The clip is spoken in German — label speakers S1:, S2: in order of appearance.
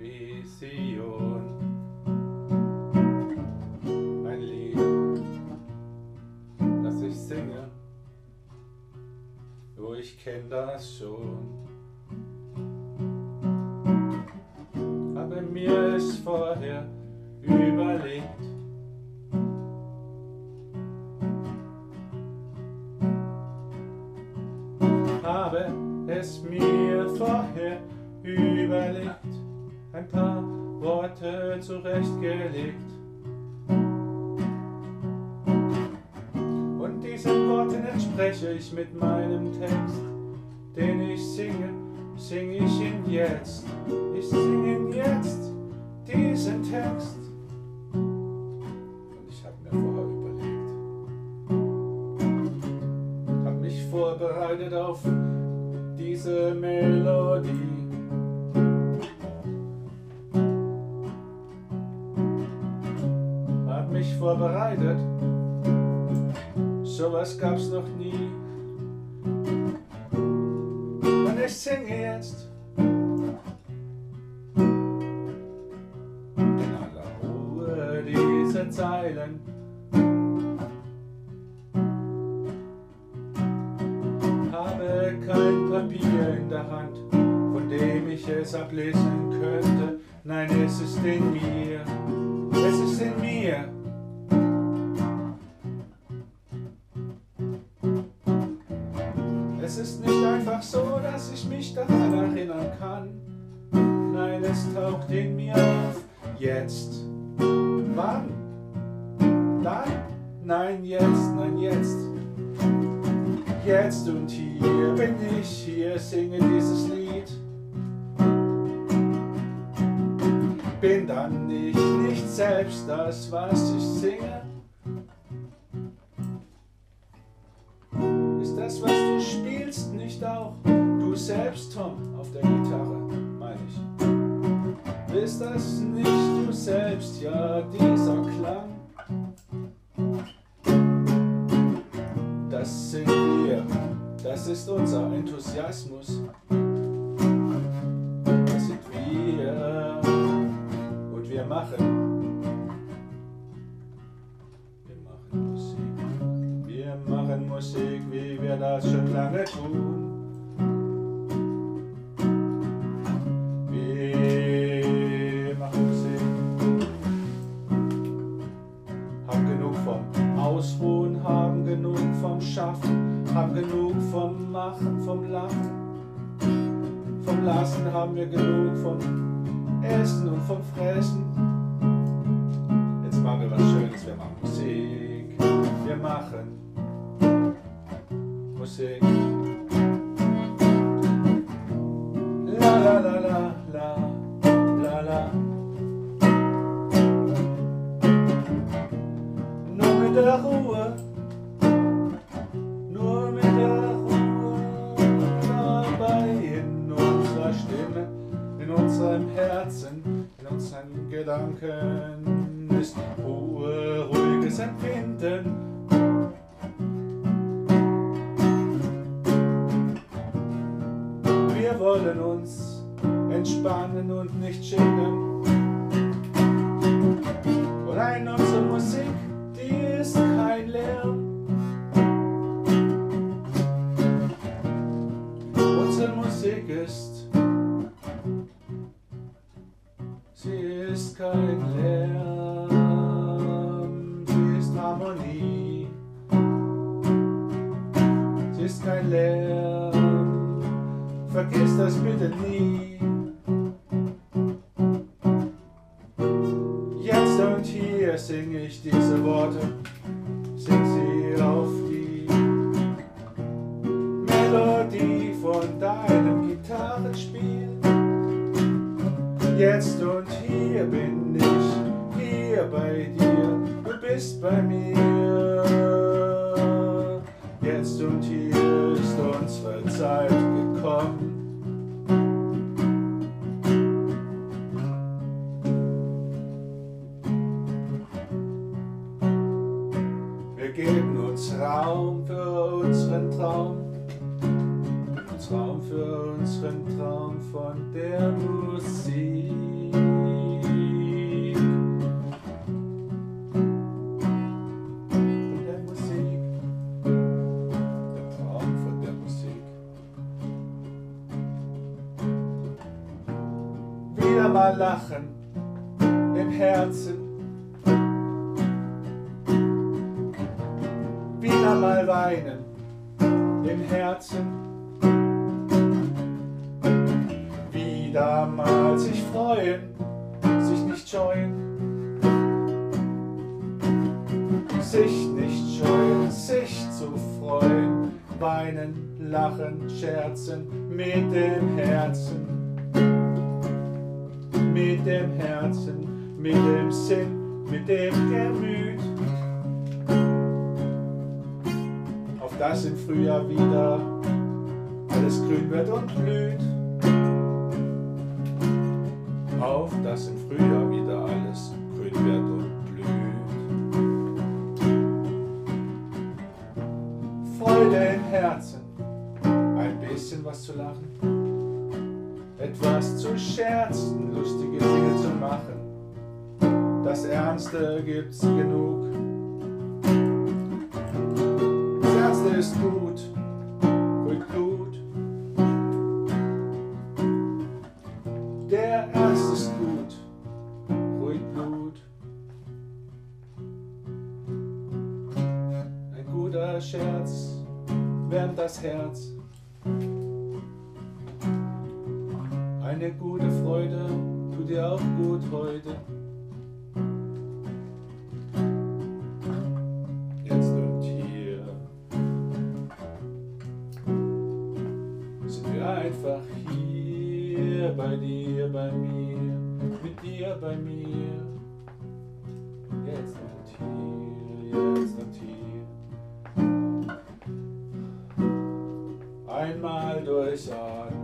S1: Vision. Ein Lied, das ich singe, oh, ich kenn das schon. Habe mir es vorher überlegt. Habe es mir vorher überlegt, ein paar Worte zurechtgelegt. Und diesen Worten entspreche ich mit meinem Text, den ich singe, sing ich ihn jetzt. Ich singe ihn jetzt, diesen Text. Und ich habe mir vorher überlegt, habe mich vorbereitet auf diese Melodie. Vorbereitet, sowas gab's noch nie. Und ich singe jetzt in aller Ruhe diese Zeilen. Habe kein Papier in der Hand, von dem ich es ablesen könnte. Nein, es ist in mir, es ist in mir. Jetzt. Wann? Dann? Nein, jetzt, nein, jetzt. Jetzt und hier bin ich, hier singe dieses Lied. Bin dann ich nicht selbst das, was ich singe? Ist das, was du spielst, nicht auch du selbst, Tom, auf der Gitarre, Ist das nicht du selbst, ja, dieser Klang? Das sind wir, das ist unser Enthusiasmus. Das sind wir und wir machen. Wir machen Musik, wir machen Musik, wie wir das schon lange tun. Vom Schaffen, haben genug vom Machen, vom Lachen. Vom Lassen haben wir genug vom Essen und vom Fressen. Jetzt machen wir was Schönes, wir machen Musik, wir machen Musik. Gedanken ist Ruhe, ruhiges Empfinden. Wir wollen uns entspannen und nicht schämen. Rein unsere Musik, die ist kein Lärm. Unsere Musik ist, ist kein Lärm, sie ist Harmonie. Sie ist kein Lärm, vergiss das bitte nie. Jetzt und hier singe ich diese Worte, sing sie auf die Melodie von deinem Gitarrenspiel. Jetzt und hier bin ich, hier bei dir, du bist bei mir. Jetzt und hier ist unsere Zeit gekommen. Wir geben uns Raum für unseren Traum, uns Raum für unseren Traum von der Musik. Im Herzen. Wieder mal weinen im Herzen. Wieder mal sich freuen, sich nicht scheuen. Sich nicht scheuen, sich zu freuen, weinen, lachen, scherzen mit dem Herzen mit dem Herzen, mit dem Sinn, mit dem Gemüt. Auf das im Frühjahr wieder alles grün wird und blüht. Auf das im Frühjahr wieder alles grün wird und blüht. Freude im Herzen, ein bisschen was zu lachen etwas zu scherzen, lustige Dinge zu machen. Das Ernste gibt's genug. Das Ernste ist gut, ruhig Blut. Der Ernst ist gut, ruhig Blut. Ein guter Scherz wärmt das Herz. Eine gute Freude tut dir auch gut heute. Einfach hier bei dir, bei mir, mit dir, bei mir. Jetzt und hier, jetzt und hier. Einmal durchatmen